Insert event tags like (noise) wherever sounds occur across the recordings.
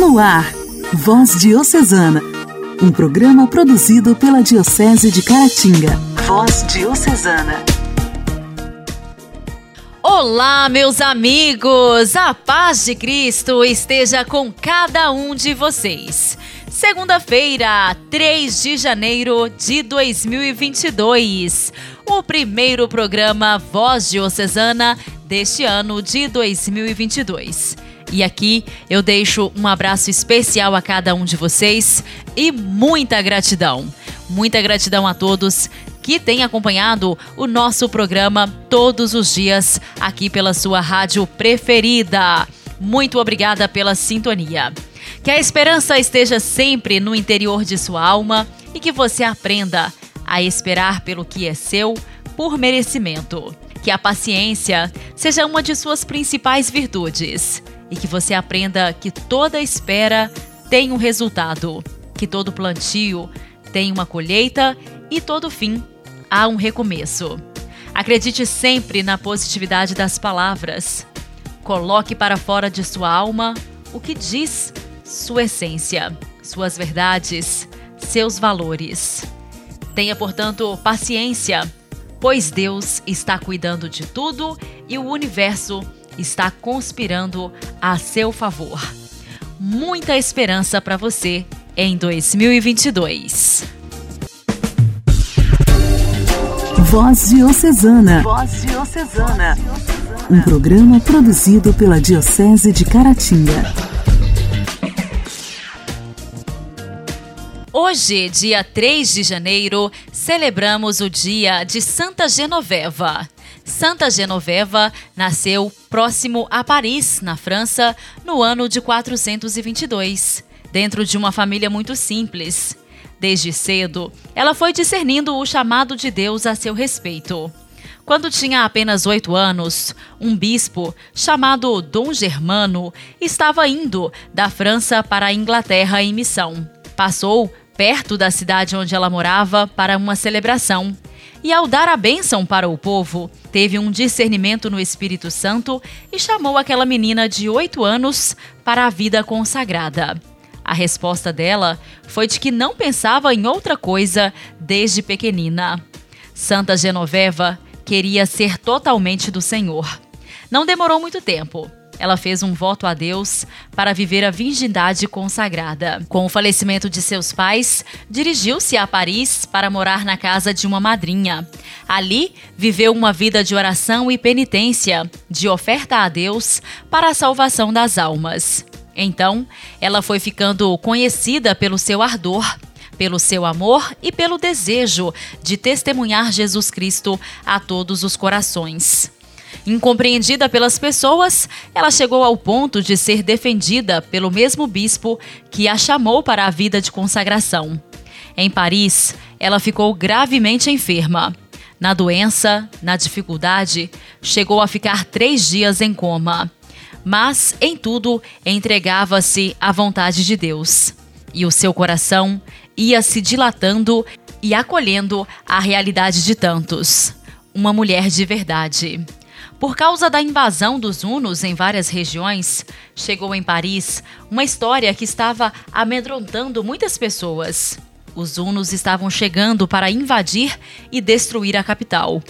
No ar, Voz Diocesana, um programa produzido pela Diocese de Caratinga. Voz Diocesana. Olá, meus amigos! A paz de Cristo esteja com cada um de vocês. Segunda-feira, 3 de janeiro de 2022. O primeiro programa Voz Diocesana deste ano de 2022. E aqui eu deixo um abraço especial a cada um de vocês e muita gratidão. Muita gratidão a todos que têm acompanhado o nosso programa todos os dias aqui pela sua rádio preferida. Muito obrigada pela sintonia. Que a esperança esteja sempre no interior de sua alma e que você aprenda a esperar pelo que é seu por merecimento. Que a paciência seja uma de suas principais virtudes e que você aprenda que toda espera tem um resultado, que todo plantio tem uma colheita e todo fim há um recomeço. Acredite sempre na positividade das palavras. Coloque para fora de sua alma o que diz sua essência, suas verdades, seus valores. Tenha, portanto, paciência, pois Deus está cuidando de tudo e o universo está conspirando a seu favor. Muita esperança para você em 2022. Voz Diocesana. Voz Diocesana. Um programa produzido pela Diocese de Caratinga. Hoje, dia 3 de janeiro, celebramos o dia de Santa Genoveva. Santa Genoveva nasceu próximo a Paris, na França, no ano de 422, dentro de uma família muito simples. Desde cedo, ela foi discernindo o chamado de Deus a seu respeito. Quando tinha apenas oito anos, um bispo, chamado Dom Germano, estava indo da França para a Inglaterra em missão. Passou perto da cidade onde ela morava para uma celebração e, ao dar a bênção para o povo, teve um discernimento no Espírito Santo e chamou aquela menina de oito anos para a vida consagrada. A resposta dela foi de que não pensava em outra coisa desde pequenina. Santa Genoveva queria ser totalmente do Senhor. Não demorou muito tempo ela fez um voto a Deus para viver a virgindade consagrada. Com o falecimento de seus pais, dirigiu-se a Paris para morar na casa de uma madrinha. Ali, viveu uma vida de oração e penitência, de oferta a Deus para a salvação das almas. Então, ela foi ficando conhecida pelo seu ardor pelo seu amor e pelo desejo de testemunhar Jesus Cristo a todos os corações. Incompreendida pelas pessoas, ela chegou ao ponto de ser defendida pelo mesmo bispo que a chamou para a vida de consagração. Em Paris, ela ficou gravemente enferma. Na doença, na dificuldade, chegou a ficar três dias em coma. Mas, em tudo, entregava-se à vontade de Deus. E o seu coração ia se dilatando e acolhendo a realidade de tantos. Uma mulher de verdade. Por causa da invasão dos hunos em várias regiões, chegou em Paris uma história que estava amedrontando muitas pessoas. Os hunos estavam chegando para invadir e destruir a capital.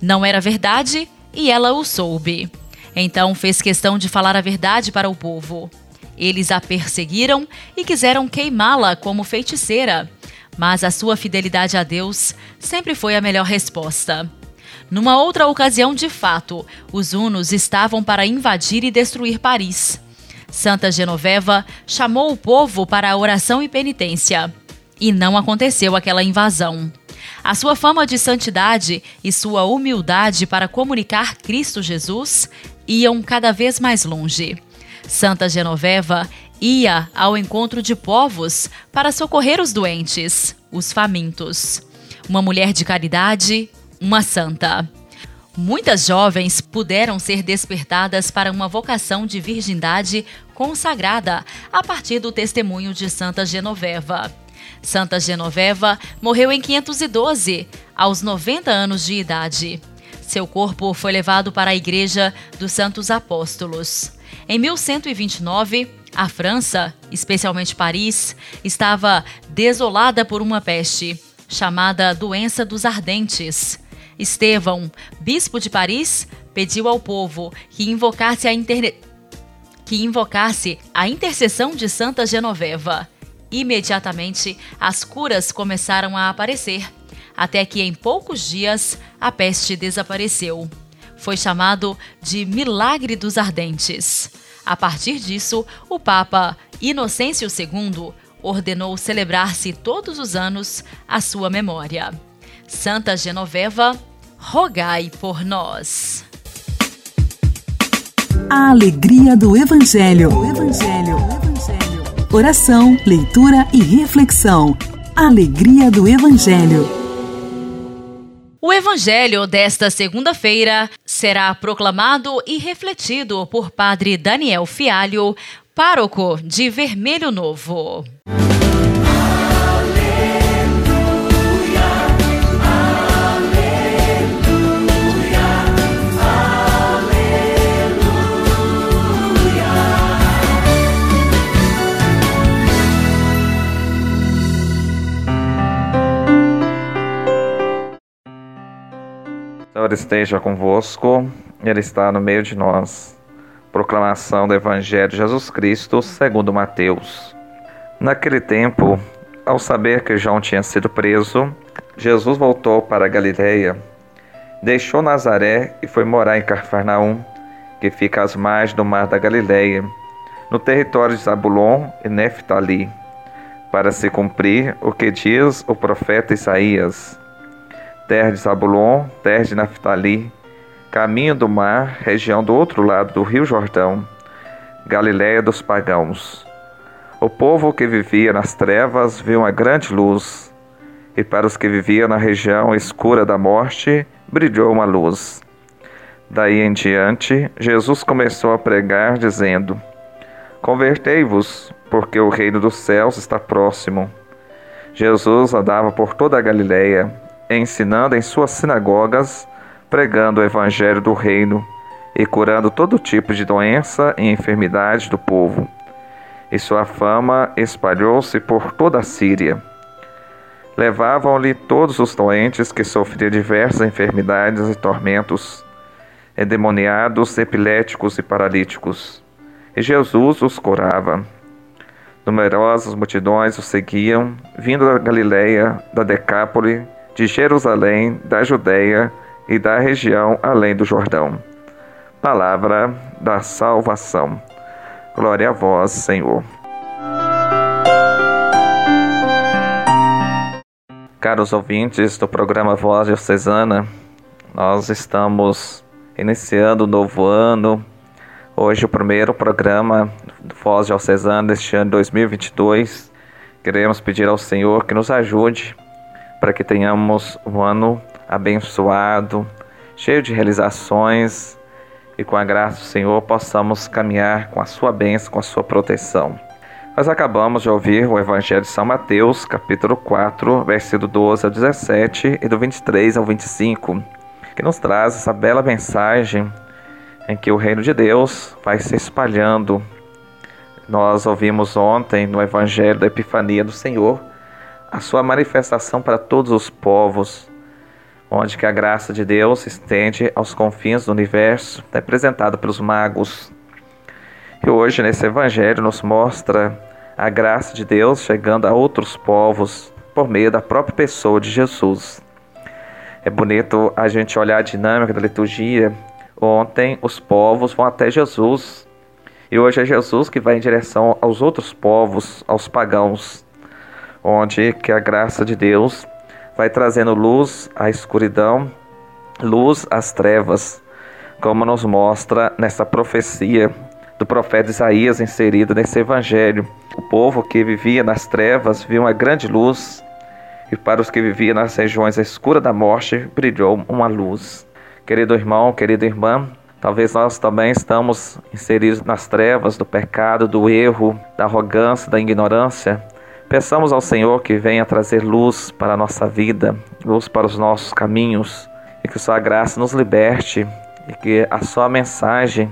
Não era verdade e ela o soube. Então fez questão de falar a verdade para o povo. Eles a perseguiram e quiseram queimá-la como feiticeira. Mas a sua fidelidade a Deus sempre foi a melhor resposta. Numa outra ocasião, de fato, os hunos estavam para invadir e destruir Paris. Santa Genoveva chamou o povo para a oração e penitência. E não aconteceu aquela invasão. A sua fama de santidade e sua humildade para comunicar Cristo Jesus iam cada vez mais longe. Santa Genoveva ia ao encontro de povos para socorrer os doentes, os famintos. Uma mulher de caridade, uma santa. Muitas jovens puderam ser despertadas para uma vocação de virgindade consagrada a partir do testemunho de Santa Genoveva. Santa Genoveva morreu em 512, aos 90 anos de idade. Seu corpo foi levado para a Igreja dos Santos Apóstolos. Em 1129, a França, especialmente Paris, estava desolada por uma peste, chamada Doença dos Ardentes. Estevão, bispo de Paris, pediu ao povo que invocasse a, interne... que invocasse a intercessão de Santa Genoveva. Imediatamente, as curas começaram a aparecer, até que em poucos dias a peste desapareceu. Foi chamado de Milagre dos Ardentes. A partir disso, o Papa Inocêncio II ordenou celebrar-se todos os anos a sua memória. Santa Genoveva, rogai por nós. A alegria do Evangelho. O Evangelho. O Evangelho. Oração, leitura e reflexão. Alegria do Evangelho. O Evangelho desta segunda-feira será proclamado e refletido por Padre Daniel Fialho, pároco de Vermelho Novo. Senhor esteja convosco, Ele está no meio de nós. Proclamação do Evangelho de Jesus Cristo segundo Mateus. Naquele tempo, ao saber que João tinha sido preso, Jesus voltou para Galiléia, deixou Nazaré e foi morar em Cafarnaum, que fica às margens do mar da Galiléia, no território de Zabulon e Neftali, para se cumprir o que diz o profeta Isaías terra de Zabulon, terra de Naphtali, caminho do mar, região do outro lado do rio Jordão, Galiléia dos pagãos. O povo que vivia nas trevas viu uma grande luz, e para os que viviam na região escura da morte, brilhou uma luz. Daí em diante, Jesus começou a pregar, dizendo: Convertei-vos, porque o reino dos céus está próximo. Jesus andava por toda a Galiléia, ensinando em suas sinagogas, pregando o evangelho do reino e curando todo tipo de doença e enfermidade do povo. E sua fama espalhou-se por toda a Síria. Levavam-lhe todos os doentes que sofriam diversas enfermidades e tormentos, endemoniados, epiléticos e paralíticos. E Jesus os curava. Numerosas multidões o seguiam, vindo da Galiléia, da Decápole, de Jerusalém, da Judéia e da região além do Jordão. Palavra da salvação. Glória a vós, Senhor. Caros ouvintes do programa Voz Diocesana, nós estamos iniciando o um novo ano. Hoje, o primeiro programa Voz Diocesana deste ano 2022. Queremos pedir ao Senhor que nos ajude para que tenhamos um ano abençoado, cheio de realizações e com a graça do Senhor possamos caminhar com a sua bênção, com a sua proteção. Nós acabamos de ouvir o Evangelho de São Mateus, capítulo 4, versículo 12 ao 17 e do 23 ao 25, que nos traz essa bela mensagem em que o reino de Deus vai se espalhando. Nós ouvimos ontem no Evangelho da Epifania do Senhor a sua manifestação para todos os povos, onde que a graça de Deus se estende aos confins do universo, representado pelos magos. E hoje nesse evangelho nos mostra a graça de Deus chegando a outros povos por meio da própria pessoa de Jesus. É bonito a gente olhar a dinâmica da liturgia. Ontem os povos vão até Jesus e hoje é Jesus que vai em direção aos outros povos, aos pagãos onde que a graça de Deus vai trazendo luz à escuridão, luz às trevas, como nos mostra nessa profecia do profeta Isaías inserido nesse evangelho. O povo que vivia nas trevas viu uma grande luz, e para os que viviam nas regiões escuras da morte brilhou uma luz. Querido irmão, querida irmã, talvez nós também estamos inseridos nas trevas do pecado, do erro, da arrogância, da ignorância. Peçamos ao Senhor que venha trazer luz para a nossa vida, luz para os nossos caminhos, e que Sua graça nos liberte e que a Sua mensagem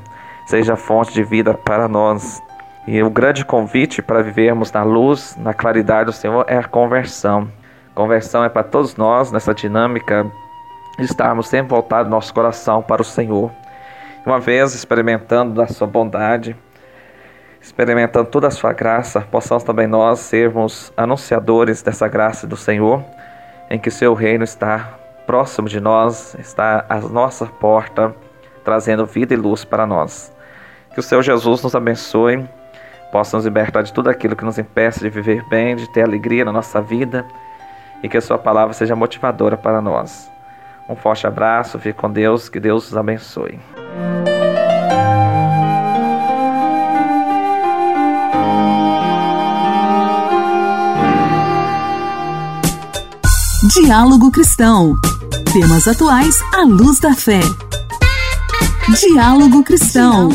seja fonte de vida para nós. E o grande convite para vivermos na luz, na claridade do Senhor é a conversão. Conversão é para todos nós nessa dinâmica estarmos sempre voltados nosso coração para o Senhor. Uma vez experimentando da sua bondade, experimentando toda a sua graça, possamos também nós sermos anunciadores dessa graça do Senhor, em que seu reino está próximo de nós, está à nossa porta, trazendo vida e luz para nós. Que o Senhor Jesus nos abençoe, possa nos libertar de tudo aquilo que nos impeça de viver bem, de ter alegria na nossa vida e que a Sua palavra seja motivadora para nós. Um forte abraço, fique com Deus, que Deus os abençoe. Diálogo Cristão. Temas atuais à luz da fé. Diálogo Cristão.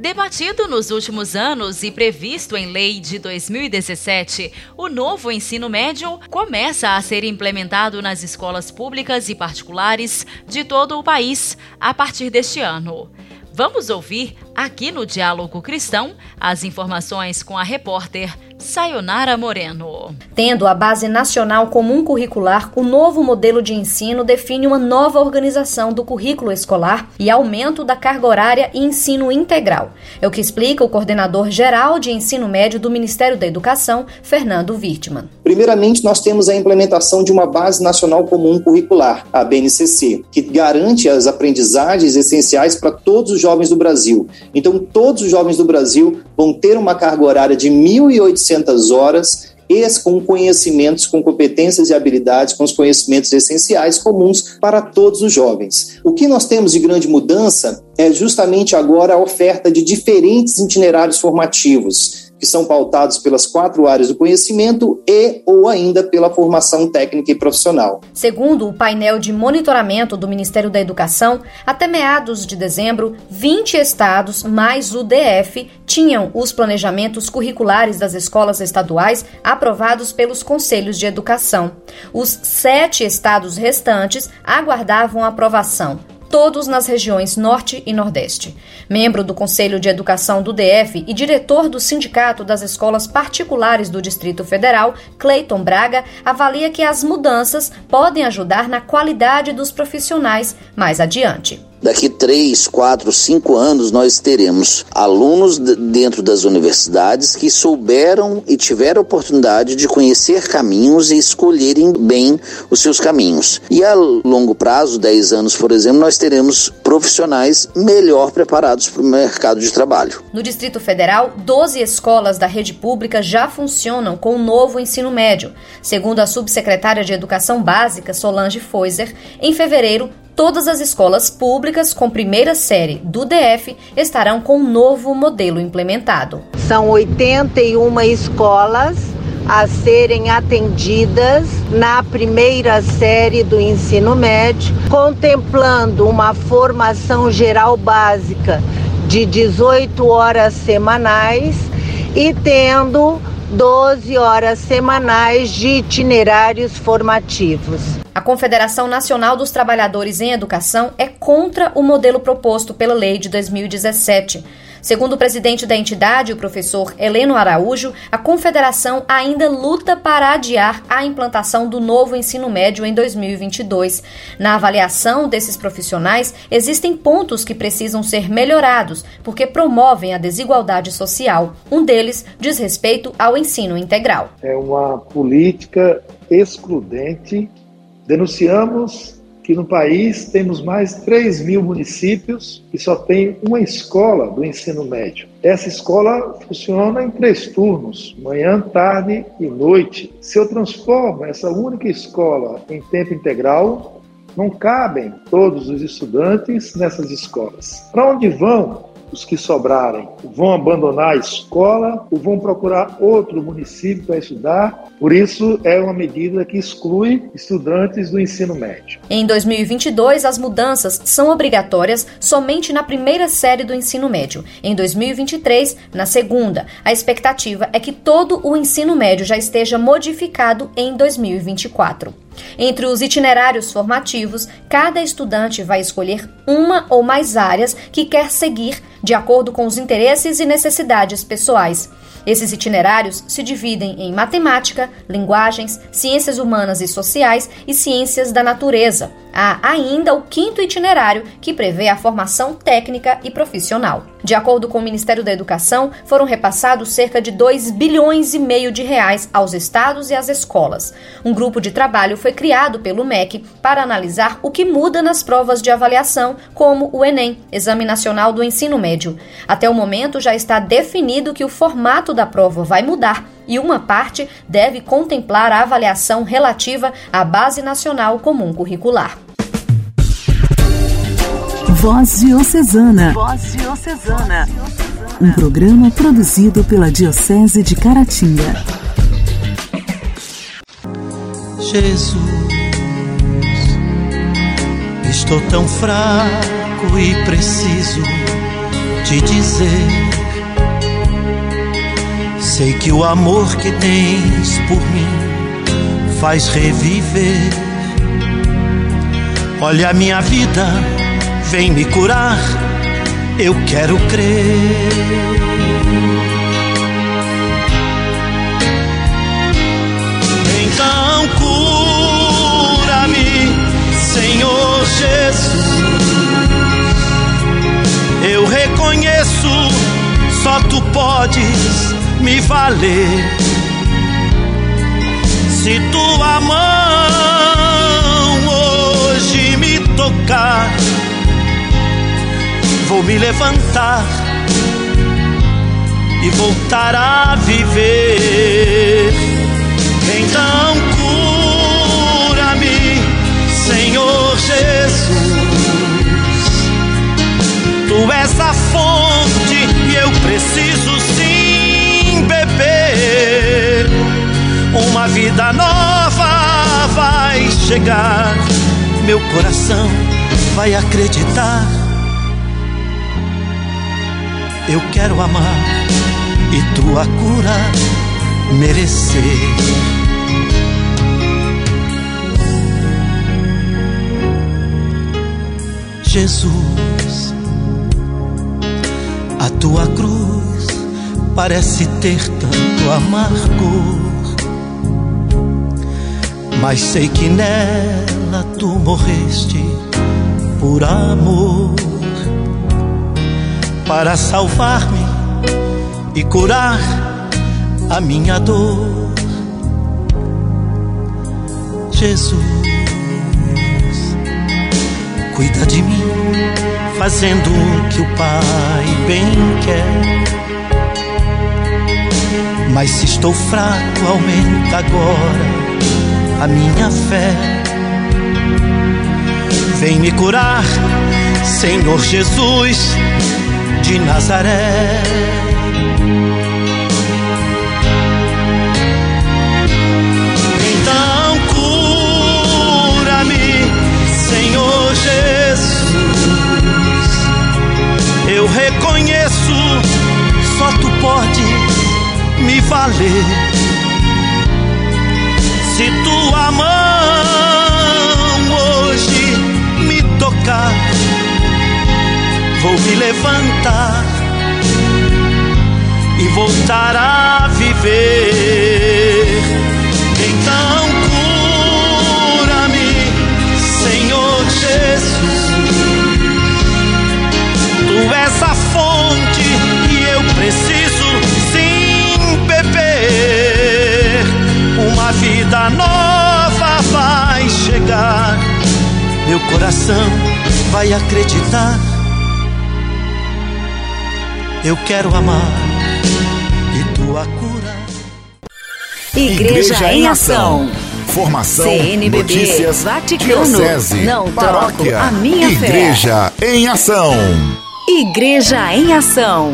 Debatido nos últimos anos e previsto em lei de 2017, o novo ensino médio começa a ser implementado nas escolas públicas e particulares de todo o país a partir deste ano. Vamos ouvir, aqui no Diálogo Cristão, as informações com a repórter Sayonara Moreno. Tendo a Base Nacional Comum Curricular, o novo modelo de ensino define uma nova organização do currículo escolar e aumento da carga horária e ensino integral. É o que explica o coordenador geral de ensino médio do Ministério da Educação, Fernando Wirtman. Primeiramente, nós temos a implementação de uma Base Nacional Comum Curricular, a BNCC, que garante as aprendizagens essenciais para todos os jovens do Brasil. Então, todos os jovens do Brasil vão ter uma carga horária de 1.800 600 horas com conhecimentos, com competências e habilidades, com os conhecimentos essenciais comuns para todos os jovens. O que nós temos de grande mudança é justamente agora a oferta de diferentes itinerários formativos que são pautados pelas quatro áreas do conhecimento e ou ainda pela formação técnica e profissional. Segundo o painel de monitoramento do Ministério da Educação, até meados de dezembro, 20 estados mais o DF tinham os planejamentos curriculares das escolas estaduais aprovados pelos conselhos de educação. Os sete estados restantes aguardavam aprovação todos nas regiões Norte e Nordeste. Membro do Conselho de Educação do DF e diretor do Sindicato das Escolas Particulares do Distrito Federal, Cleiton Braga, avalia que as mudanças podem ajudar na qualidade dos profissionais mais adiante. Daqui três, quatro, cinco anos nós teremos alunos dentro das universidades que souberam e tiveram a oportunidade de conhecer caminhos e escolherem bem os seus caminhos. E a longo prazo, 10 anos, por exemplo, nós teremos profissionais melhor preparados para o mercado de trabalho. No Distrito Federal, 12 escolas da rede pública já funcionam com o novo ensino médio. Segundo a subsecretária de Educação Básica, Solange Foiser, em fevereiro, Todas as escolas públicas com primeira série do DF estarão com um novo modelo implementado. São 81 escolas a serem atendidas na primeira série do ensino médio, contemplando uma formação geral básica de 18 horas semanais e tendo 12 horas semanais de itinerários formativos. A Confederação Nacional dos Trabalhadores em Educação é contra o modelo proposto pela lei de 2017. Segundo o presidente da entidade, o professor Heleno Araújo, a confederação ainda luta para adiar a implantação do novo ensino médio em 2022. Na avaliação desses profissionais, existem pontos que precisam ser melhorados, porque promovem a desigualdade social. Um deles diz respeito ao ensino integral. É uma política excludente. Denunciamos que no país temos mais de 3 mil municípios que só tem uma escola do ensino médio. Essa escola funciona em três turnos, manhã, tarde e noite. Se eu transformo essa única escola em tempo integral, não cabem todos os estudantes nessas escolas. Para onde vão os que sobrarem vão abandonar a escola ou vão procurar outro município para estudar. Por isso, é uma medida que exclui estudantes do ensino médio. Em 2022, as mudanças são obrigatórias somente na primeira série do ensino médio. Em 2023, na segunda. A expectativa é que todo o ensino médio já esteja modificado em 2024. Entre os itinerários formativos, cada estudante vai escolher uma ou mais áreas que quer seguir de acordo com os interesses e necessidades pessoais. Esses itinerários se dividem em matemática, linguagens, ciências humanas e sociais e ciências da natureza. Há ainda o quinto itinerário, que prevê a formação técnica e profissional. De acordo com o Ministério da Educação, foram repassados cerca de 2 bilhões e meio de reais aos estados e às escolas. Um grupo de trabalho foi criado pelo MEC para analisar o que muda nas provas de avaliação, como o Enem, Exame Nacional do Ensino Médio. Até o momento já está definido que o formato da prova vai mudar e uma parte deve contemplar a avaliação relativa à Base Nacional Comum Curricular. Voz Diocesana. Voz Diocesana. Um programa produzido pela Diocese de Caratinga. Jesus, estou tão fraco e preciso te dizer. Sei que o amor que tens por mim faz reviver. Olha a minha vida vem me curar, eu quero crer. Então cura-me, Senhor Jesus. Eu reconheço, só tu podes me valer. Se tua mão hoje me tocar, vou me levantar e voltar a viver. Então cura-me, Senhor Jesus. Tu és a fonte e eu preciso Uma vida nova vai chegar, meu coração vai acreditar. Eu quero amar e tua cura merecer. Jesus, a tua cruz parece ter tanto amargor, mas sei que nela tu morreste por amor para salvar-me e curar a minha dor. Jesus, cuida de mim, fazendo o que o Pai bem quer. Mas se estou fraco, aumenta agora a minha fé. Vem me curar, Senhor Jesus de Nazaré. Eu quero amar e tua cura. Igreja, Igreja em Ação. Formação, CNBB, notícias, Vaticano, diocese, não paróquia, troco a minha Igreja fé. em Ação. Igreja em Ação.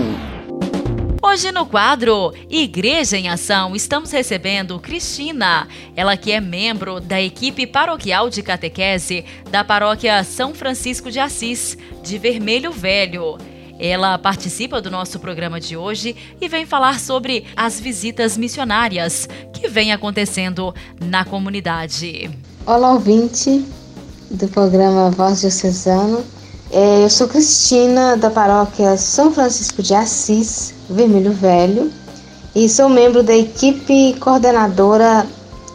Hoje no quadro Igreja em Ação, estamos recebendo Cristina, ela que é membro da equipe paroquial de catequese da paróquia São Francisco de Assis, de Vermelho Velho. Ela participa do nosso programa de hoje e vem falar sobre as visitas missionárias que vem acontecendo na comunidade. Olá, ouvinte do programa Voz Diocesano. É, eu sou Cristina, da paróquia São Francisco de Assis, Vermelho Velho, e sou membro da equipe coordenadora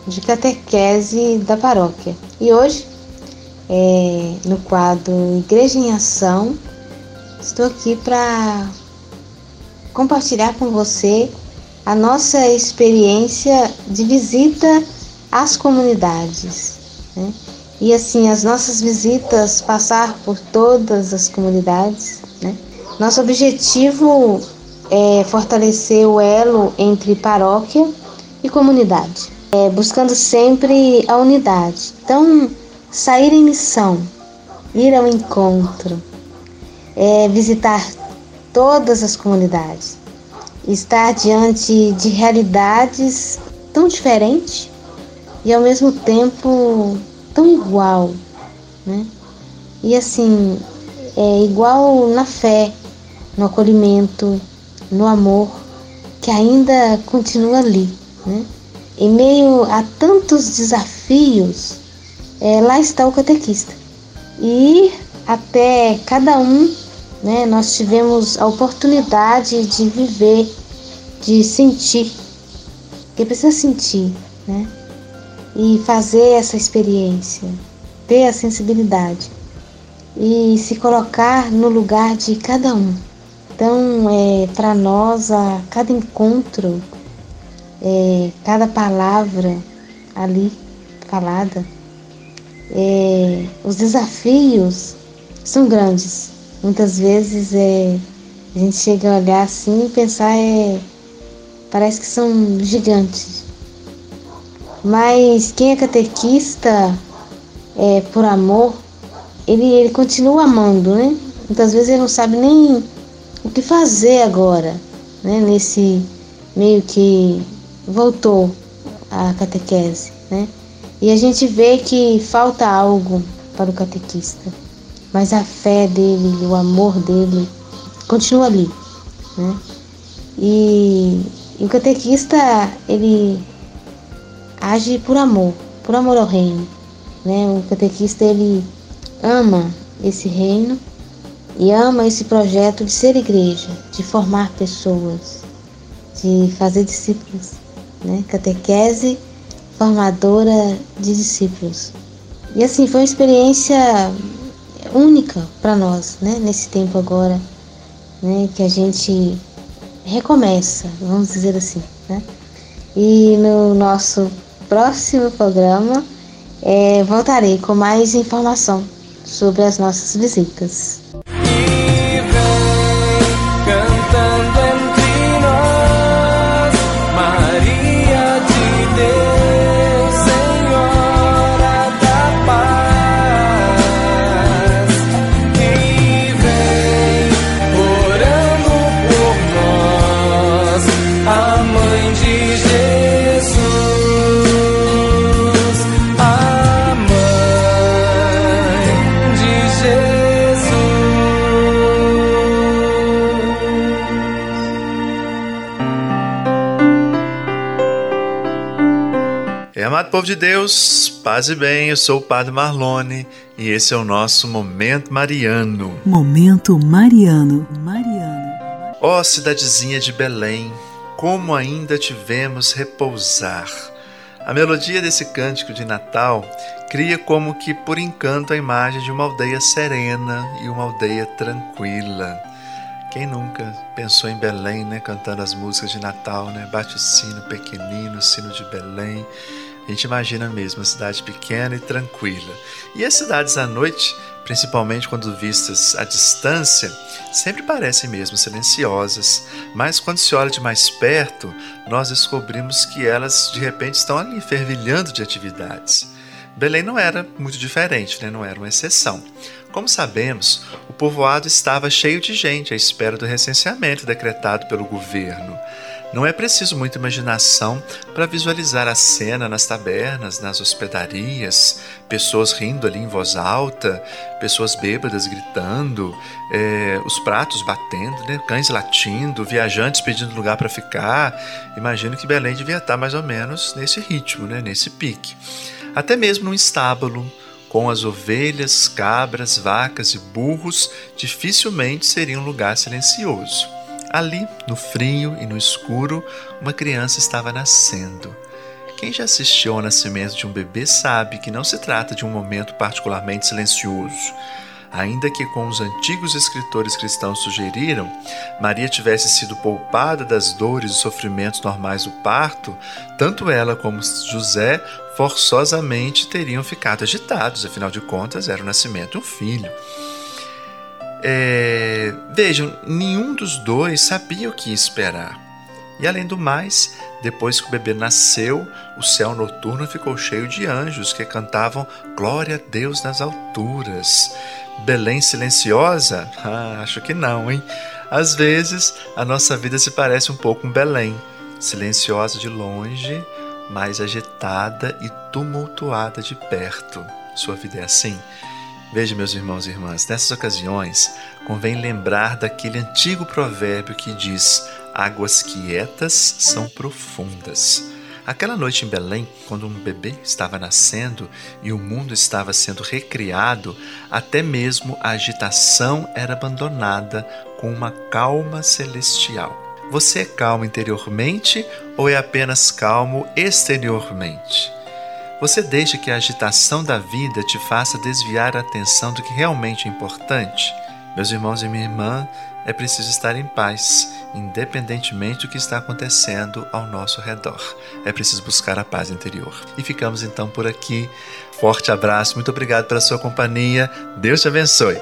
de catequese da paróquia. E hoje, é, no quadro Igreja em Ação, estou aqui para compartilhar com você a nossa experiência de visita às comunidades. Né? e assim as nossas visitas passar por todas as comunidades. Né? Nosso objetivo é fortalecer o elo entre paróquia e comunidade, é, buscando sempre a unidade. Então, sair em missão, ir ao encontro, é, visitar todas as comunidades, estar diante de realidades tão diferentes e ao mesmo tempo tão igual, né? E assim, é igual na fé, no acolhimento, no amor, que ainda continua ali, né? Em meio a tantos desafios, é, lá está o catequista. E até cada um, né, nós tivemos a oportunidade de viver, de sentir, que precisa sentir, né? e fazer essa experiência, ter a sensibilidade e se colocar no lugar de cada um. Então, é, para nós, a cada encontro, é, cada palavra ali falada, é, os desafios são grandes. Muitas vezes é, a gente chega a olhar assim e pensar, é, parece que são gigantes. Mas quem é catequista é, por amor, ele, ele continua amando, né? Muitas vezes ele não sabe nem o que fazer agora, né? Nesse meio que voltou a catequese, né? E a gente vê que falta algo para o catequista, mas a fé dele, o amor dele continua ali, né? E, e o catequista, ele age por amor, por amor ao reino. Né? O catequista ele ama esse reino e ama esse projeto de ser igreja, de formar pessoas, de fazer discípulos. Né? Catequese formadora de discípulos. E assim, foi uma experiência única para nós, né? nesse tempo agora, né? que a gente recomeça, vamos dizer assim. Né? E no nosso próximo programa é, voltarei com mais informação sobre as nossas visitas. Povo de Deus, paz e bem, eu sou o Padre Marlone e esse é o nosso Momento Mariano. Momento Mariano. Mariano. Ó oh, cidadezinha de Belém, como ainda tivemos repousar. A melodia desse cântico de Natal cria como que por encanto a imagem de uma aldeia serena e uma aldeia tranquila. Quem nunca pensou em Belém, né, cantando as músicas de Natal, né? Bate o sino pequenino, sino de Belém. A gente imagina mesmo uma cidade pequena e tranquila. E as cidades à noite, principalmente quando vistas à distância, sempre parecem mesmo silenciosas, mas quando se olha de mais perto, nós descobrimos que elas de repente estão ali fervilhando de atividades. Belém não era muito diferente, né? não era uma exceção. Como sabemos, o povoado estava cheio de gente à espera do recenseamento decretado pelo governo. Não é preciso muita imaginação para visualizar a cena nas tabernas, nas hospedarias, pessoas rindo ali em voz alta, pessoas bêbadas gritando, é, os pratos batendo, né, cães latindo, viajantes pedindo lugar para ficar. Imagino que Belém devia estar mais ou menos nesse ritmo, né, nesse pique. Até mesmo num estábulo, com as ovelhas, cabras, vacas e burros, dificilmente seria um lugar silencioso. Ali, no frio e no escuro, uma criança estava nascendo. Quem já assistiu ao nascimento de um bebê sabe que não se trata de um momento particularmente silencioso. Ainda que, como os antigos escritores cristãos sugeriram, Maria tivesse sido poupada das dores e sofrimentos normais do parto, tanto ela como José forçosamente teriam ficado agitados, afinal de contas, era o nascimento de um filho. É, vejam, nenhum dos dois sabia o que esperar. E além do mais, depois que o bebê nasceu, o céu noturno ficou cheio de anjos que cantavam Glória a Deus nas alturas. Belém silenciosa? (laughs) Ah, acho que não, hein? Às vezes, a nossa vida se parece um pouco com Belém, silenciosa de longe, mais agitada e tumultuada de perto. Sua vida é assim? Veja, meus irmãos e irmãs, nessas ocasiões convém lembrar daquele antigo provérbio que diz: águas quietas são profundas. Aquela noite em Belém, quando um bebê estava nascendo e o mundo estava sendo recriado, até mesmo a agitação era abandonada com uma calma celestial. Você é calmo interiormente ou é apenas calmo exteriormente? Você deixa que a agitação da vida te faça desviar a atenção do que realmente é importante? Meus irmãos e minha irmã, é preciso estar em paz, independentemente do que está acontecendo ao nosso redor. É preciso buscar a paz interior. E ficamos então por aqui. Forte abraço, muito obrigado pela sua companhia. Deus te abençoe.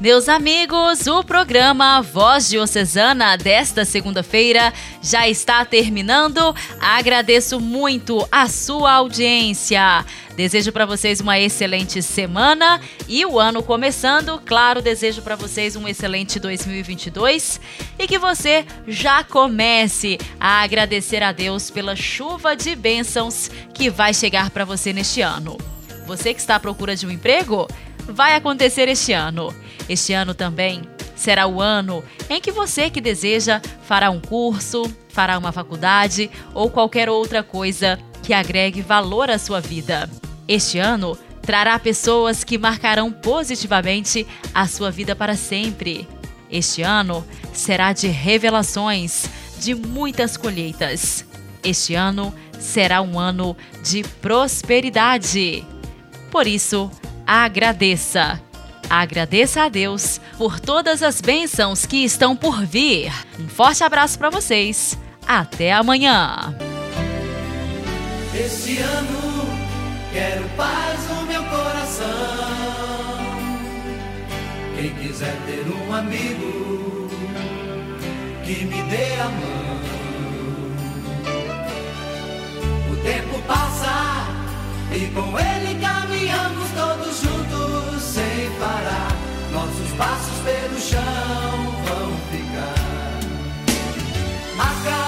Meus amigos, o programa Voz Diocesana desta segunda-feira já está terminando. Agradeço muito a sua audiência. Desejo para vocês uma excelente semana e o ano começando. Claro, desejo para vocês um excelente 2022 e que você já comece a agradecer a Deus pela chuva de bênçãos que vai chegar para você neste ano. Você que está à procura de um emprego, vai acontecer este ano. Este ano também será o ano em que você que deseja fará um curso, fará uma faculdade ou qualquer outra coisa que agregue valor à sua vida. Este ano trará pessoas que marcarão positivamente a sua vida para sempre. Este ano será de revelações, de muitas colheitas. Este ano será um ano de prosperidade. Por isso, agradeça. Agradeça a Deus por todas as bênçãos que estão por vir. Um forte abraço para vocês. Até amanhã. Este ano quero paz no meu coração. Quem quiser ter um amigo que me dê a mão. O tempo passa e com ele caminhamos todos juntos sem parar. Nossos passos pelo chão vão ficar marcados